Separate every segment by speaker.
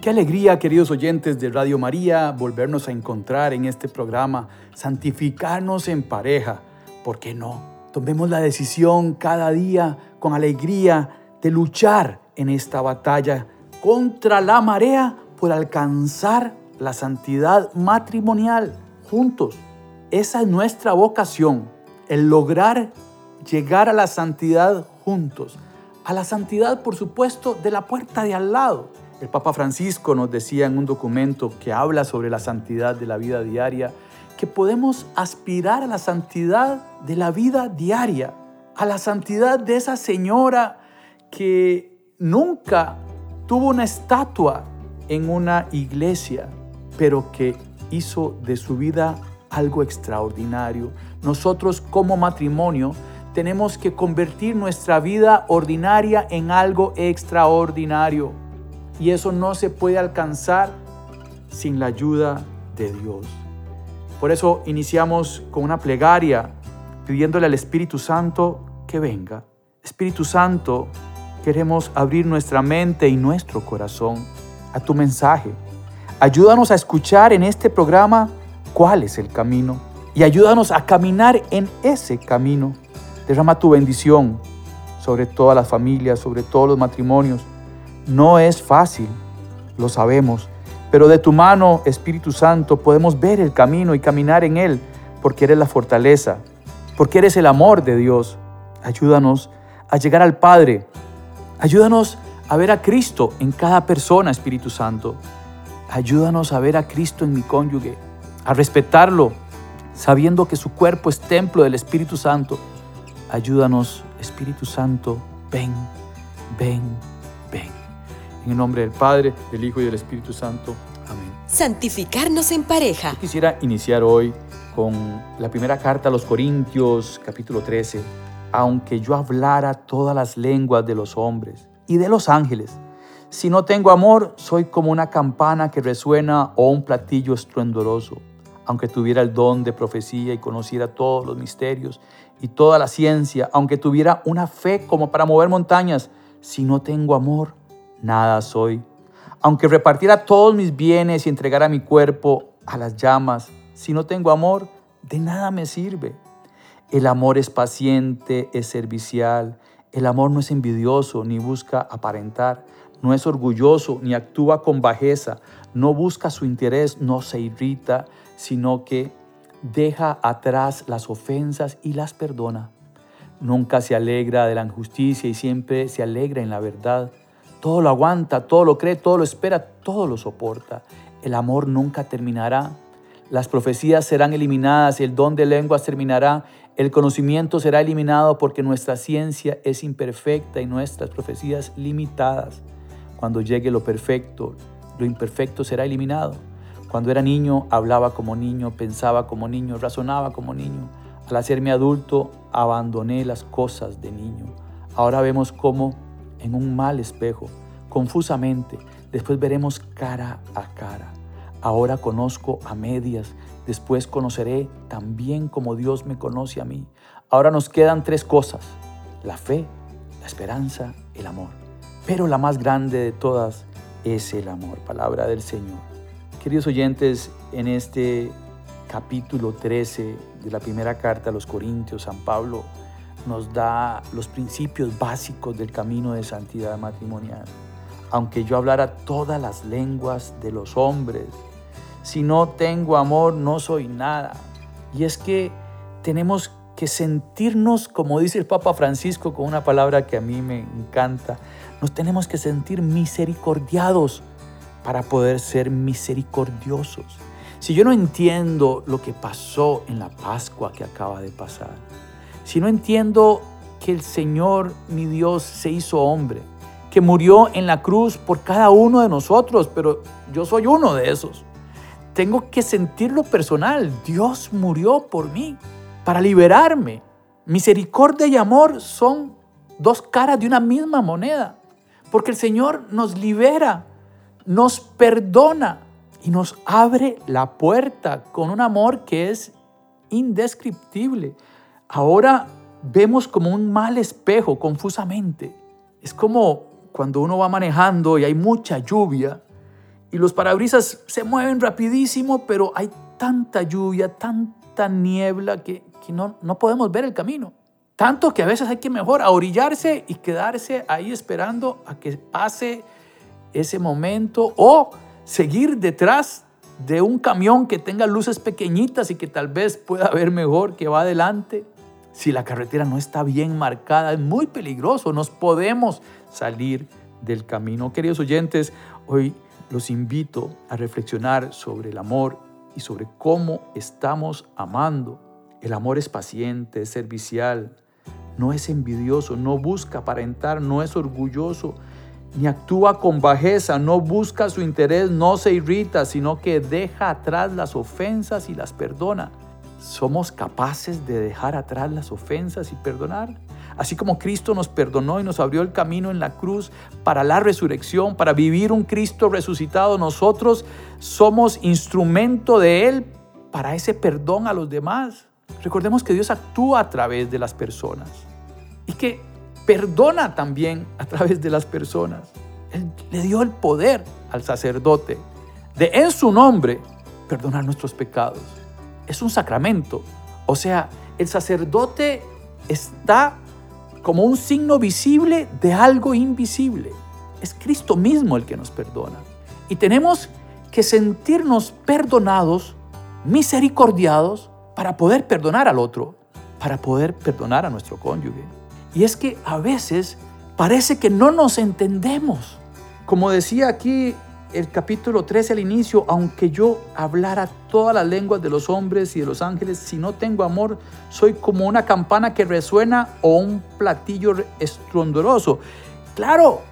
Speaker 1: Qué alegría, queridos oyentes de Radio María, volvernos a encontrar en este programa, santificarnos en pareja. ¿Por qué no? Tomemos la decisión cada día con alegría de luchar en esta batalla contra la marea por alcanzar la santidad matrimonial juntos. Esa es nuestra vocación, el lograr llegar a la santidad juntos. A la santidad, por supuesto, de la puerta de al lado. El Papa Francisco nos decía en un documento que habla sobre la santidad de la vida diaria, que podemos aspirar a la santidad de la vida diaria, a la santidad de esa señora que nunca tuvo una estatua en una iglesia, pero que hizo de su vida algo extraordinario. Nosotros como matrimonio tenemos que convertir nuestra vida ordinaria en algo extraordinario. Y eso no se puede alcanzar sin la ayuda de Dios. Por eso iniciamos con una plegaria pidiéndole al Espíritu Santo que venga. Espíritu Santo, queremos abrir nuestra mente y nuestro corazón a tu mensaje. Ayúdanos a escuchar en este programa cuál es el camino y ayúdanos a caminar en ese camino. Derrama tu bendición sobre todas las familias, sobre todos los matrimonios. No es fácil, lo sabemos, pero de tu mano, Espíritu Santo, podemos ver el camino y caminar en él, porque eres la fortaleza, porque eres el amor de Dios. Ayúdanos a llegar al Padre. Ayúdanos a ver a Cristo en cada persona, Espíritu Santo. Ayúdanos a ver a Cristo en mi cónyuge, a respetarlo, sabiendo que su cuerpo es templo del Espíritu Santo. Ayúdanos, Espíritu Santo, ven, ven. En el nombre del Padre, del Hijo y del Espíritu Santo. Amén.
Speaker 2: Santificarnos en pareja.
Speaker 1: Yo quisiera iniciar hoy con la primera carta a los Corintios, capítulo 13. Aunque yo hablara todas las lenguas de los hombres y de los ángeles, si no tengo amor, soy como una campana que resuena o un platillo estruendoroso. Aunque tuviera el don de profecía y conociera todos los misterios y toda la ciencia, aunque tuviera una fe como para mover montañas, si no tengo amor, nada soy. Aunque repartiera todos mis bienes y entregara mi cuerpo a las llamas, si no tengo amor, de nada me sirve. El amor es paciente, es servicial. El amor no es envidioso ni busca aparentar no es orgulloso ni actúa con bajeza, no busca su interés, no se irrita, sino que deja atrás las ofensas y las perdona. Nunca se alegra de la injusticia y siempre se alegra en la verdad. Todo lo aguanta, todo lo cree, todo lo espera, todo lo soporta. El amor nunca terminará. Las profecías serán eliminadas, el don de lenguas terminará, el conocimiento será eliminado porque nuestra ciencia es imperfecta y nuestras profecías limitadas. Cuando llegue lo perfecto, lo imperfecto será eliminado. Cuando era niño, hablaba como niño, pensaba como niño, razonaba como niño. Al hacerme adulto, abandoné las cosas de niño. Ahora vemos cómo en un mal espejo, confusamente, después veremos cara a cara. Ahora conozco a medias, después conoceré también como Dios me conoce a mí. Ahora nos quedan tres cosas, la fe, la esperanza, el amor. Pero la más grande de todas es el amor, palabra del Señor. Queridos oyentes, en este capítulo 13 de la primera carta a los Corintios, San Pablo nos da los principios básicos del camino de santidad matrimonial. Aunque yo hablara todas las lenguas de los hombres, si no tengo amor no soy nada. Y es que tenemos que sentirnos, como dice el Papa Francisco con una palabra que a mí me encanta, nos tenemos que sentir misericordiados para poder ser misericordiosos. Si yo no entiendo lo que pasó en la Pascua que acaba de pasar, si no entiendo que el Señor, mi Dios, se hizo hombre, que murió en la cruz por cada uno de nosotros, pero yo soy uno de esos. Tengo que sentirlo personal. Dios murió por mí para liberarme. Misericordia y amor son dos caras de una misma moneda, porque el Señor nos libera, nos perdona y nos abre la puerta con un amor que es indescriptible. Ahora vemos como un mal espejo confusamente. Es como cuando uno va manejando y hay mucha lluvia y los parabrisas se mueven rapidísimo, pero hay tanta lluvia, tanta niebla que, no, no podemos ver el camino. Tanto que a veces hay que mejor orillarse y quedarse ahí esperando a que pase ese momento o seguir detrás de un camión que tenga luces pequeñitas y que tal vez pueda ver mejor que va adelante. Si la carretera no está bien marcada, es muy peligroso, nos podemos salir del camino. Queridos oyentes, hoy los invito a reflexionar sobre el amor y sobre cómo estamos amando. El amor es paciente, es servicial, no es envidioso, no busca aparentar, no es orgulloso, ni actúa con bajeza, no busca su interés, no se irrita, sino que deja atrás las ofensas y las perdona. ¿Somos capaces de dejar atrás las ofensas y perdonar? Así como Cristo nos perdonó y nos abrió el camino en la cruz para la resurrección, para vivir un Cristo resucitado, nosotros somos instrumento de Él para ese perdón a los demás. Recordemos que Dios actúa a través de las personas y que perdona también a través de las personas. Él le dio el poder al sacerdote de en su nombre perdonar nuestros pecados. Es un sacramento. O sea, el sacerdote está como un signo visible de algo invisible. Es Cristo mismo el que nos perdona. Y tenemos que sentirnos perdonados, misericordiados, para poder perdonar al otro, para poder perdonar a nuestro cónyuge. Y es que a veces parece que no nos entendemos. Como decía aquí el capítulo 13 al inicio, aunque yo hablara todas las lenguas de los hombres y de los ángeles, si no tengo amor, soy como una campana que resuena o un platillo estrondoroso. Claro,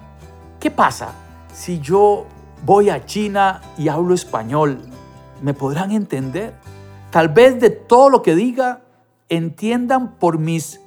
Speaker 1: ¿qué pasa si yo voy a China y hablo español? ¿Me podrán entender? Tal vez de todo lo que diga entiendan por mis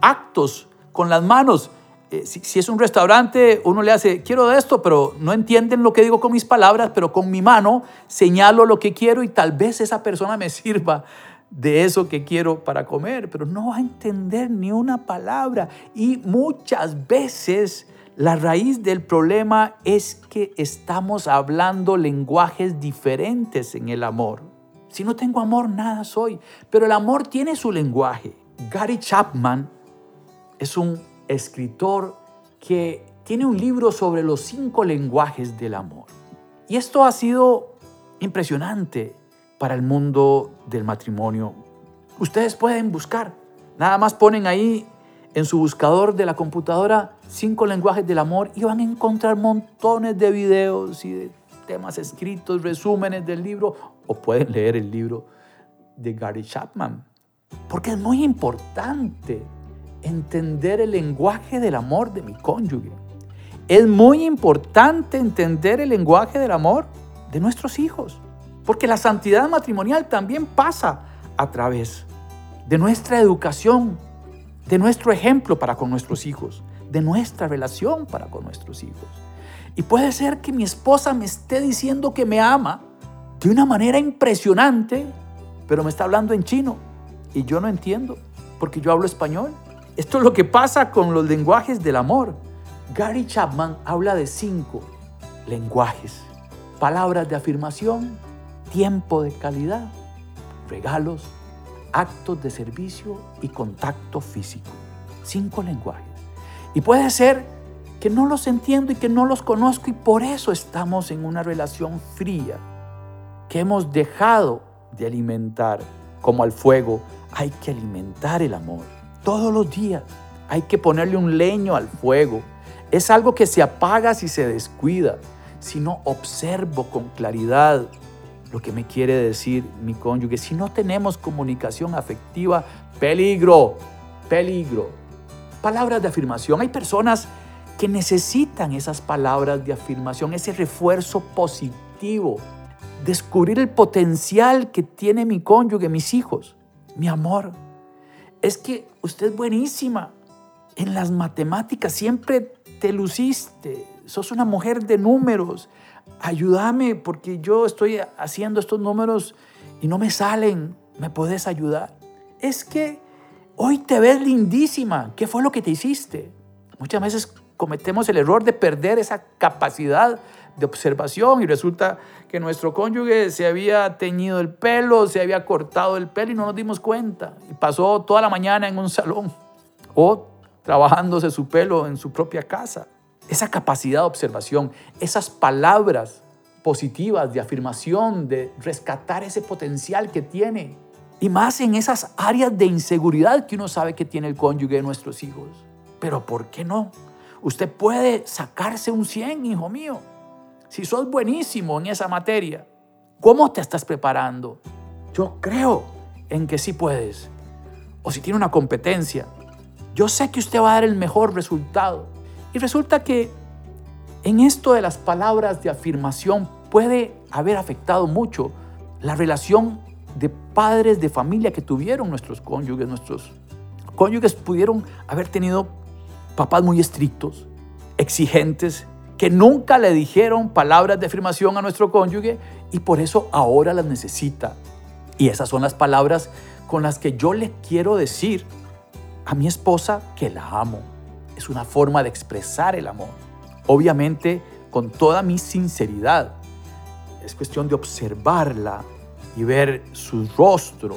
Speaker 1: actos con las manos eh, si, es un restaurante, uno le hace, quiero de esto, pero no entienden lo que digo con mis palabras, pero con mi mano señalo lo que quiero y tal vez esa persona me sirva de eso que quiero para comer, pero no va a entender ni una palabra. Y muchas veces la raíz del problema es que estamos hablando lenguajes diferentes en el amor. Si no tengo amor, nada soy. Pero el amor tiene su lenguaje. Gary Chapman es un escritor que tiene un libro sobre los cinco lenguajes del amor. Y esto ha sido impresionante para el mundo del matrimonio. Ustedes pueden buscar, nada más ponen ahí en su buscador de la computadora cinco lenguajes del amor y van a encontrar montones de videos y de temas escritos, resúmenes del libro, o pueden leer el libro de Gary Chapman, porque es muy importante entender el lenguaje del amor de mi cónyuge. Es muy importante entender el lenguaje del amor de nuestros hijos, porque la santidad matrimonial también pasa a través de nuestra educación, de nuestro ejemplo para con nuestros hijos, de nuestra relación para con nuestros hijos. Y puede ser que mi esposa me esté diciendo que me ama de una manera impresionante, pero me está hablando en chino y yo no entiendo, porque yo hablo español esto es lo que pasa con los lenguajes del amor. Gary Chapman habla de cinco lenguajes. Palabras de afirmación, tiempo de calidad, regalos, actos de servicio y contacto físico. Cinco lenguajes. Y puede ser que no los entiendo y que no los conozco y por eso estamos en una relación fría, que hemos dejado de alimentar como al fuego. Hay que alimentar el amor. Todos los días hay que ponerle un leño al fuego. Es algo que se apaga si se descuida, si no observo con claridad lo que me quiere decir mi cónyuge. Si no tenemos comunicación afectiva, peligro, peligro. Palabras de afirmación. Hay personas que necesitan esas palabras de afirmación, ese refuerzo positivo. Descubrir el potencial que tiene mi cónyuge, mis hijos. Mi amor, es que usted es buenísima. En las matemáticas siempre te luciste. Sos una mujer de números. Ayúdame porque yo estoy haciendo estos números y no me salen. ¿Me puedes ayudar? Es que hoy te ves lindísima. ¿Qué fue lo que te hiciste? Muchas veces cometemos el error de perder esa capacidad de observación y resulta que nuestro cónyuge se había teñido el pelo, se había cortado el pelo y no nos dimos cuenta. Y pasó toda la mañana en un salón o trabajándose su pelo en su propia casa. Esa capacidad de observación, esas palabras positivas de afirmación, de rescatar ese potencial que tiene. Y más en esas áreas de inseguridad que uno sabe que tiene el cónyuge de nuestros hijos. Pero ¿por qué no? Usted puede sacarse un 100, hijo mío si sos buenísimo en esa materia, ¿cómo te estás preparando? Yo creo en que sí puedes. O si tiene una competencia, yo sé que usted va a dar el mejor resultado. Y resulta que en esto de las palabras de afirmación puede haber afectado mucho la relación de padres de familia que tuvieron nuestros cónyuges. Nuestros cónyuges pudieron haber tenido papás muy estrictos, exigentes, que nunca le dijeron palabras de afirmación a nuestro cónyuge y por eso ahora las necesita. Y esas son las palabras con las que yo le quiero decir a mi esposa que la amo. Es una forma de expresar el amor. Obviamente con toda mi sinceridad. Es cuestión de observarla y ver su rostro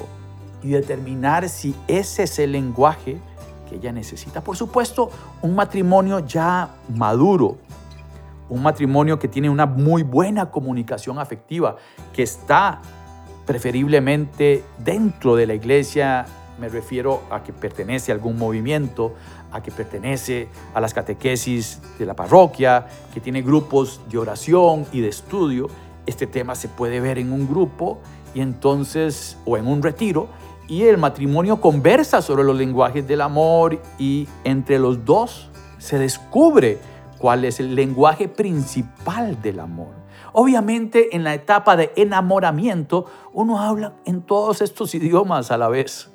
Speaker 1: y determinar si ese es el lenguaje que ella necesita. Por supuesto, un matrimonio ya maduro, un matrimonio que tiene una muy buena comunicación afectiva, que está preferiblemente dentro de la iglesia, me refiero a que pertenece a algún movimiento, a que pertenece a las catequesis de la parroquia, que tiene grupos de oración y de estudio. Este tema se puede ver en un grupo y entonces, o en un retiro, y el matrimonio conversa sobre los lenguajes del amor y entre los dos se descubre cuál es el lenguaje principal del amor. Obviamente en la etapa de enamoramiento uno habla en todos estos idiomas a la vez,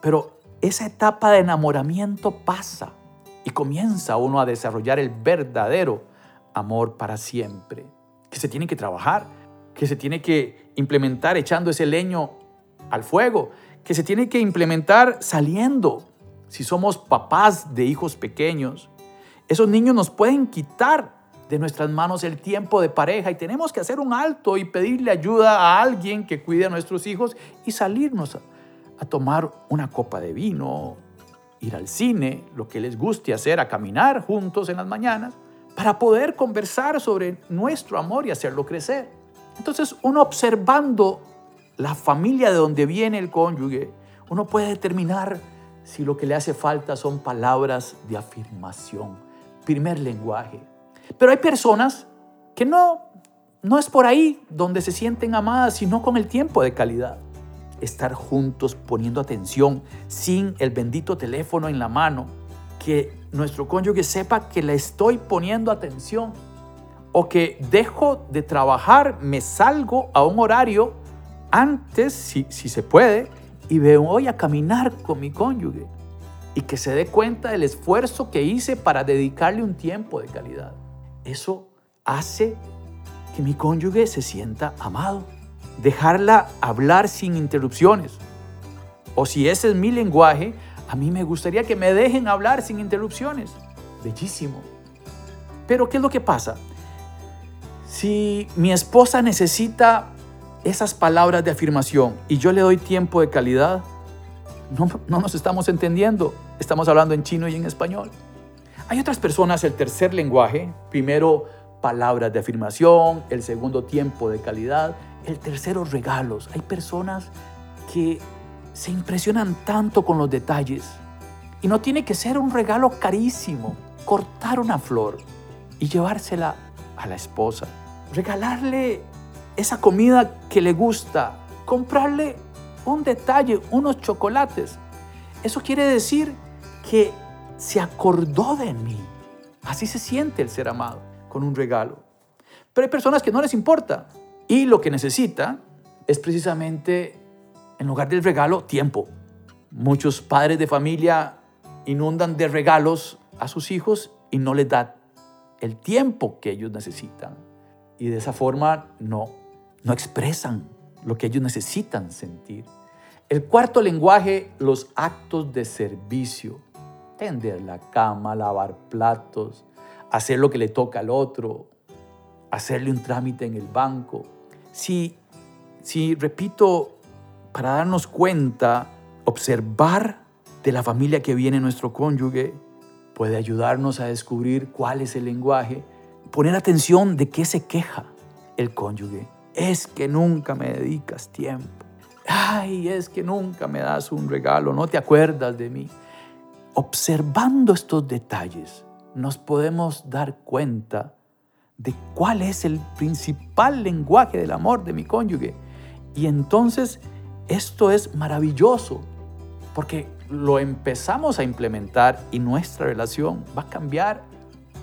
Speaker 1: pero esa etapa de enamoramiento pasa y comienza uno a desarrollar el verdadero amor para siempre, que se tiene que trabajar, que se tiene que implementar echando ese leño al fuego, que se tiene que implementar saliendo. Si somos papás de hijos pequeños, esos niños nos pueden quitar de nuestras manos el tiempo de pareja y tenemos que hacer un alto y pedirle ayuda a alguien que cuide a nuestros hijos y salirnos a, tomar una copa de vino, ir al cine, lo que les guste hacer, a caminar juntos en las mañanas, para poder conversar sobre nuestro amor y hacerlo crecer. Entonces, uno observando la familia de donde viene el cónyuge, uno puede determinar si lo que le hace falta son palabras de afirmación primer lenguaje. Pero hay personas que no, no es por ahí donde se sienten amadas, sino con el tiempo de calidad. Estar juntos poniendo atención sin el bendito teléfono en la mano. Que nuestro cónyuge sepa que le estoy poniendo atención. O que dejo de trabajar, me salgo a un horario antes, si, si se puede, y me voy a caminar con mi cónyuge y que se dé cuenta del esfuerzo que hice para dedicarle un tiempo de calidad. Eso hace que mi cónyuge se sienta amado. Dejarla hablar sin interrupciones. O si ese es mi lenguaje, a mí me gustaría que me dejen hablar sin interrupciones. Bellísimo. Pero ¿qué es lo que pasa? Si mi esposa necesita esas palabras de afirmación y yo le doy tiempo de calidad, no, nos estamos entendiendo. Estamos hablando en chino y en español. Hay otras personas, el tercer lenguaje, primero palabras de afirmación, el segundo tiempo de calidad, el tercero regalos. Hay personas que se impresionan tanto con los detalles. Y no tiene que ser un regalo carísimo. Cortar una flor y llevársela a la esposa. Regalarle esa comida que le gusta. Comprarle un detalle, unos chocolates. Eso quiere decir que se acordó de mí. Así se siente el ser amado, con un regalo. Pero hay personas que no les importa y lo que necesitan es precisamente, en lugar del regalo, tiempo. Muchos padres de familia inundan de regalos a sus hijos y no les dan el tiempo que ellos necesitan. Y de esa forma no, no expresan lo que ellos necesitan sentir. El cuarto lenguaje, los actos de servicio. Tender la cama, lavar platos, hacer lo que le toca al otro, hacerle un trámite en el banco. Si, si repito, para darnos cuenta, observar de la familia que viene nuestro cónyuge puede ayudarnos a descubrir cuál es el lenguaje, poner atención de qué se queja el cónyuge. Es que nunca me dedicas tiempo. Ay, es que nunca me das un regalo, no te acuerdas de mí. Observando estos detalles, nos podemos dar cuenta de cuál es el principal lenguaje del amor de mi cónyuge. Y entonces esto es maravilloso, porque lo empezamos a implementar y nuestra relación va a cambiar,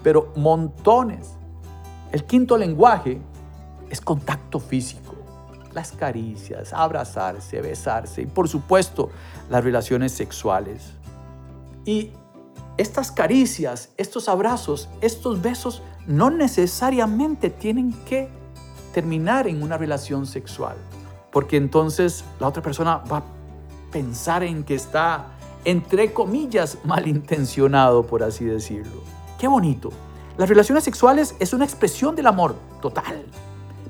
Speaker 1: pero montones. El quinto lenguaje es contacto físico, las caricias, abrazarse, besarse y por supuesto las relaciones sexuales. Y estas caricias, estos abrazos, estos besos no necesariamente tienen que terminar en una relación sexual, porque entonces la otra persona va a pensar en que está entre comillas, malintencionado, por así decirlo. Qué bonito. Las relaciones sexuales es una expresión del amor total,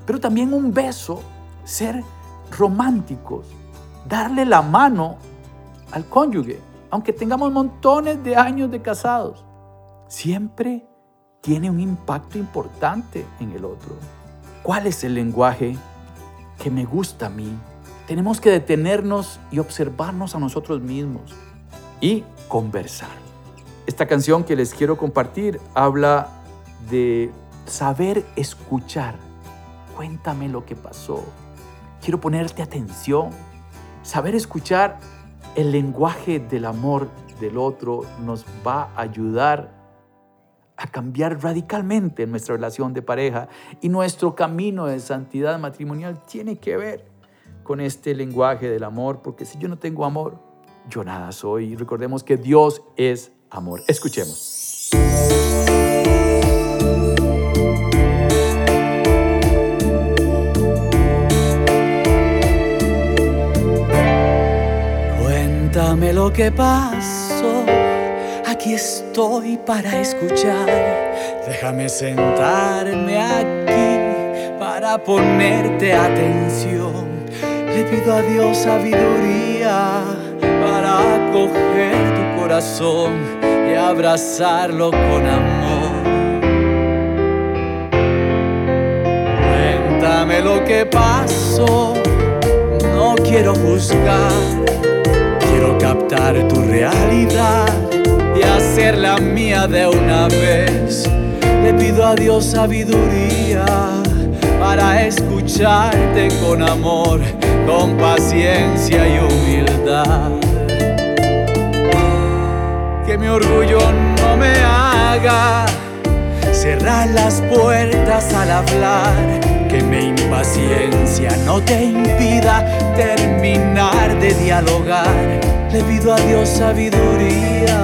Speaker 1: pero también un beso, ser románticos, darle la mano al cónyuge, aunque tengamos montones de años de casados, siempre tiene un impacto importante en el otro. ¿Cuál es el lenguaje que me gusta a mí? Tenemos que detenernos y observarnos a nosotros mismos y conversar. Esta canción que les quiero compartir habla de saber escuchar. Cuéntame lo que pasó. Quiero ponerte atención. Saber escuchar el lenguaje del amor del otro nos va a ayudar a cambiar radicalmente nuestra relación de pareja y nuestro camino de santidad matrimonial tiene que ver con este lenguaje del amor, porque si yo no tengo amor, yo nada soy. Recordemos que Dios es amor. Escuchemos.
Speaker 3: Cuéntame lo que pasó. Aquí estoy para escuchar. Déjame sentarme aquí para ponerte atención. Le pido a Dios sabiduría para acoger tu corazón y abrazarlo con amor. Cuéntame lo que pasó, no quiero juzgar, quiero captar tu realidad y hacerla mía de una vez. Le pido a Dios sabiduría para escucharte con amor, con paciencia y humildad que mi orgullo no me haga cerrar las puertas al hablar, que mi impaciencia no te impida terminar de dialogar. Le pido a Dios sabiduría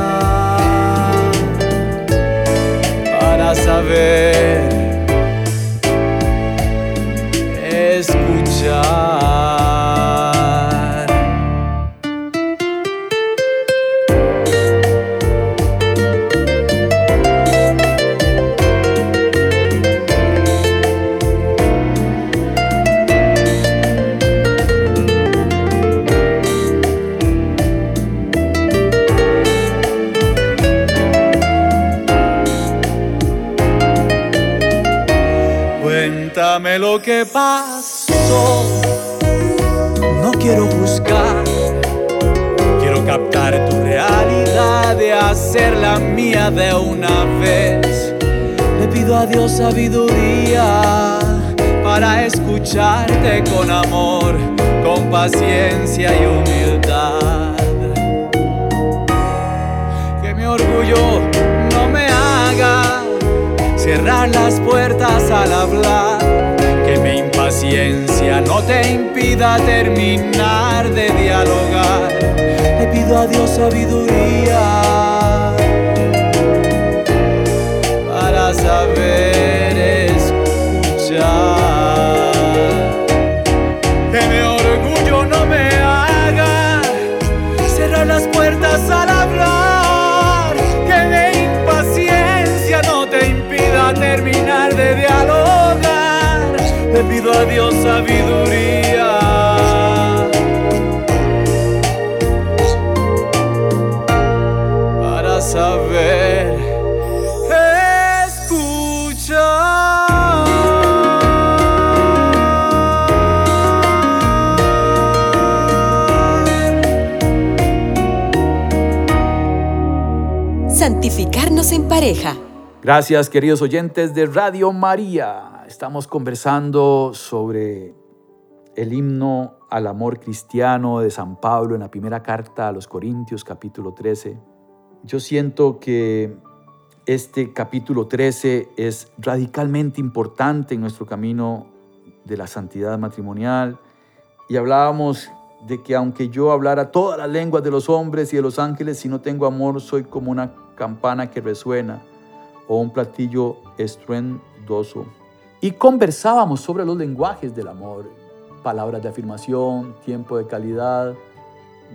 Speaker 3: para saber escuchar. Lo que pasó. No quiero buscar, quiero captar tu realidad y hacerla mía de una vez. Le pido a Dios sabiduría para escucharte con amor, con paciencia y humildad. Que mi orgullo no me haga cerrar las puertas al hablar, impaciencia no te impida terminar de dialogar. Le pido a Dios sabiduría Le pido a Dios sabiduría. Para saber escuchar.
Speaker 2: Santificarnos en pareja.
Speaker 1: Gracias queridos oyentes de Radio María. Estamos conversando sobre el himno al amor cristiano de San Pablo en la primera carta a los Corintios capítulo 13. Yo siento que este capítulo 13 es radicalmente importante en nuestro camino de la santidad matrimonial y hablábamos de que aunque yo hablara todas las lenguas de los hombres y de los ángeles, si no tengo amor soy como una campana que resuena o un platillo estruendoso. Y conversábamos sobre los lenguajes del amor, palabras de afirmación, tiempo de calidad,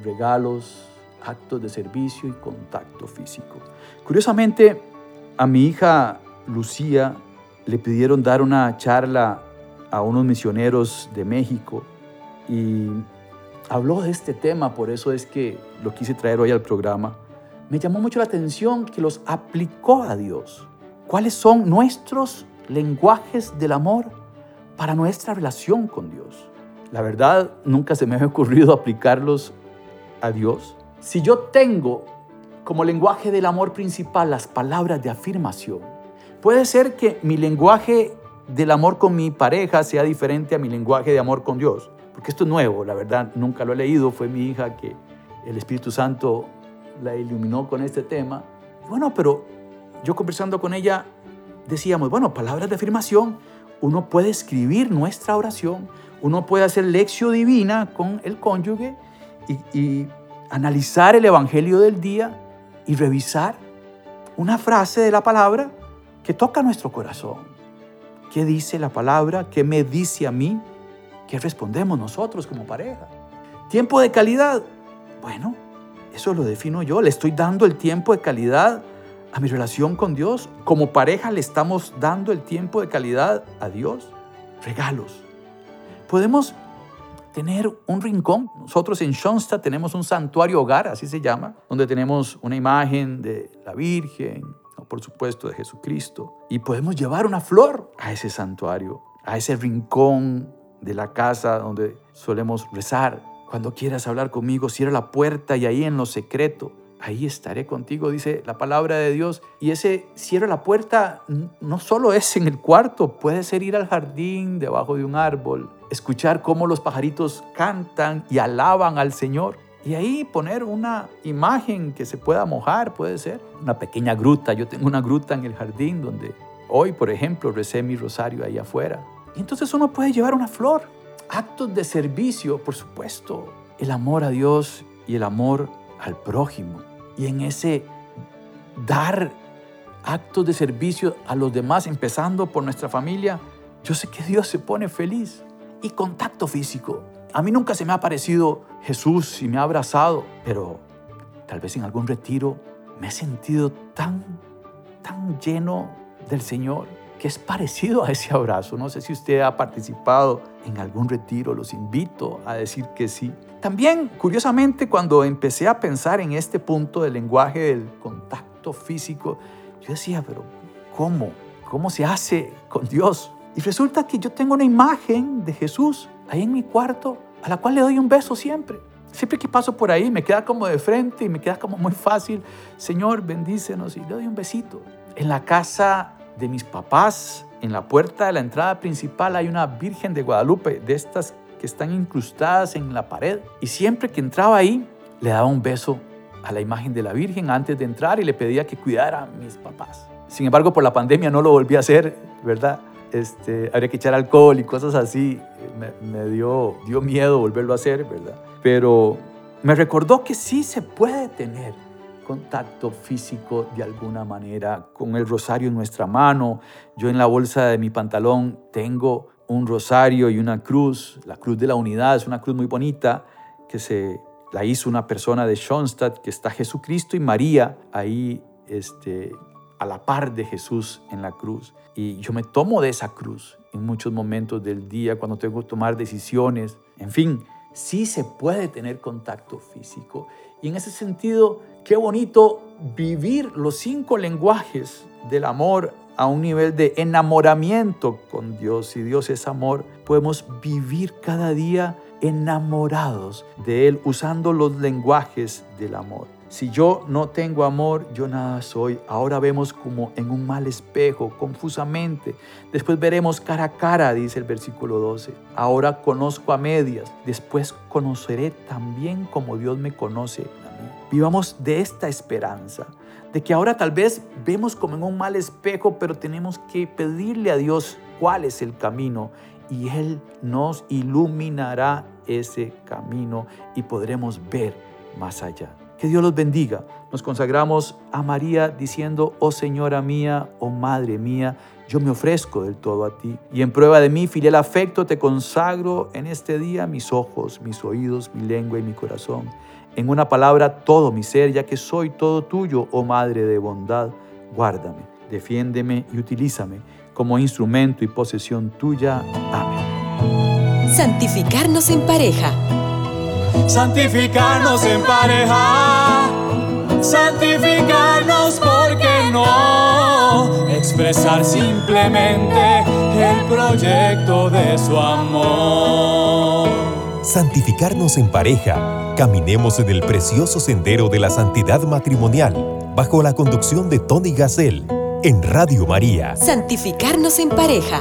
Speaker 1: regalos, actos de servicio y contacto físico. Curiosamente, a mi hija Lucía le pidieron dar una charla a unos misioneros de México y habló de este tema, por eso es que lo quise traer hoy al programa. Me llamó mucho la atención que los aplicó a Dios. ¿Cuáles son nuestros lenguajes del amor para nuestra relación con Dios? La verdad, nunca se me ha ocurrido aplicarlos a Dios. Si yo tengo como lenguaje del amor principal las palabras de afirmación, puede ser que mi lenguaje del amor con mi pareja sea diferente a mi lenguaje de amor con Dios. Porque esto es nuevo, la verdad, nunca lo he leído. Fue mi hija que el Espíritu Santo la iluminó con este tema. Bueno, pero yo conversando con ella decíamos, bueno, palabras de afirmación, uno puede escribir nuestra oración, uno puede hacer lección divina con el cónyuge y, y analizar el Evangelio del día y revisar una frase de la palabra que toca nuestro corazón. ¿Qué dice la palabra? ¿Qué me dice a mí? ¿Qué respondemos nosotros como pareja? Tiempo de calidad. Bueno, eso lo defino yo. Le estoy dando el tiempo de calidad a mi relación con Dios. Como pareja le estamos dando el tiempo de calidad a Dios. Regalos. Podemos tener un rincón. Nosotros en Schoenstatt tenemos un santuario hogar, así se llama, donde tenemos una imagen de la Virgen, por supuesto de Jesucristo, y podemos llevar una flor a ese santuario, a ese rincón de la casa donde solemos rezar. Cuando quieras hablar conmigo, cierra la puerta y ahí en lo secreto, ahí estaré contigo, dice la palabra de Dios. Y ese cierra la puerta no solo es en el cuarto, puede ser ir al jardín, debajo de un árbol, escuchar cómo los pajaritos cantan y alaban al Señor. Y ahí poner una imagen que se pueda mojar, puede ser. Una pequeña gruta. Yo tengo una gruta en el jardín donde hoy, por ejemplo, recé mi rosario ahí afuera. Y entonces uno puede llevar una flor. Actos de servicio, por supuesto. El amor a Dios y el amor al prójimo. Y en ese dar actos de servicio a los demás, empezando por nuestra familia, yo sé que Dios se pone feliz. Y contacto físico. A mí nunca se me ha parecido Jesús y me ha abrazado, pero tal vez en algún retiro me he sentido tan, tan lleno del Señor que es parecido a ese abrazo. No sé si usted ha participado en algún retiro, los invito a decir que sí. También, curiosamente, cuando empecé a pensar en este punto del lenguaje del contacto físico, yo decía, pero ¿cómo? ¿Cómo se hace con Dios? Y resulta que yo tengo una imagen de Jesús ahí en mi cuarto a la cual le doy un beso siempre. Siempre que paso por ahí me queda como de frente y me queda como muy fácil. Señor, bendícenos y le doy un besito. En la casa de mis papás, en la puerta de la entrada principal hay una Virgen de Guadalupe, de estas que están incrustadas en la pared. Y siempre que entraba ahí, le daba un beso a la imagen de la Virgen antes de entrar y le pedía que cuidara a mis papás. Sin embargo, por la pandemia no lo volví a hacer, ¿verdad? Este, habría que echar alcohol y cosas así. Me, me dio, dio miedo volverlo a hacer, ¿verdad? Pero me recordó que sí se puede tener contacto físico de alguna manera, con el rosario en nuestra mano. Yo en la bolsa de mi pantalón tengo un rosario y una cruz, la cruz de la unidad, es una cruz muy bonita que se la hizo una persona de Schoenstatt, que está Jesucristo y María ahí este, a la par de Jesús en la cruz. Y yo me tomo de esa cruz en muchos momentos del día, cuando tengo que tomar decisiones. En fin, sí se puede tener contacto físico. Y en ese sentido, qué bonito vivir los cinco lenguajes del amor a un nivel de enamoramiento con Dios. Si Dios es amor, podemos vivir cada día enamorados de Él usando los lenguajes del amor. Si yo no tengo amor, yo nada soy. Ahora vemos como en un mal espejo, confusamente. Después veremos cara a cara, dice el versículo 12. Ahora conozco a medias, después conoceré también como Dios me conoce a mí. Vivamos de esta esperanza, de que ahora tal vez vemos como en un mal espejo, pero tenemos que pedirle a Dios cuál es el camino y Él nos iluminará ese camino y podremos ver más allá. Que Dios los bendiga. Nos consagramos a María diciendo, oh Señora mía, oh Madre mía, yo me ofrezco del todo a ti. Y en prueba de mi filial afecto te consagro en este día mis ojos, mis oídos, mi lengua y mi corazón. En una palabra, todo mi ser, ya que soy todo tuyo, oh Madre de bondad. Guárdame, defiéndeme y utilízame como instrumento y posesión tuya. Amén.
Speaker 2: Santificarnos en pareja
Speaker 3: santificarnos en pareja, santificarnos porque no, expresar simplemente el proyecto de su amor.
Speaker 4: Santificarnos en pareja, caminemos en el precioso sendero de la santidad matrimonial, bajo la conducción de Tony Gassel, en Radio María.
Speaker 2: Santificarnos en pareja.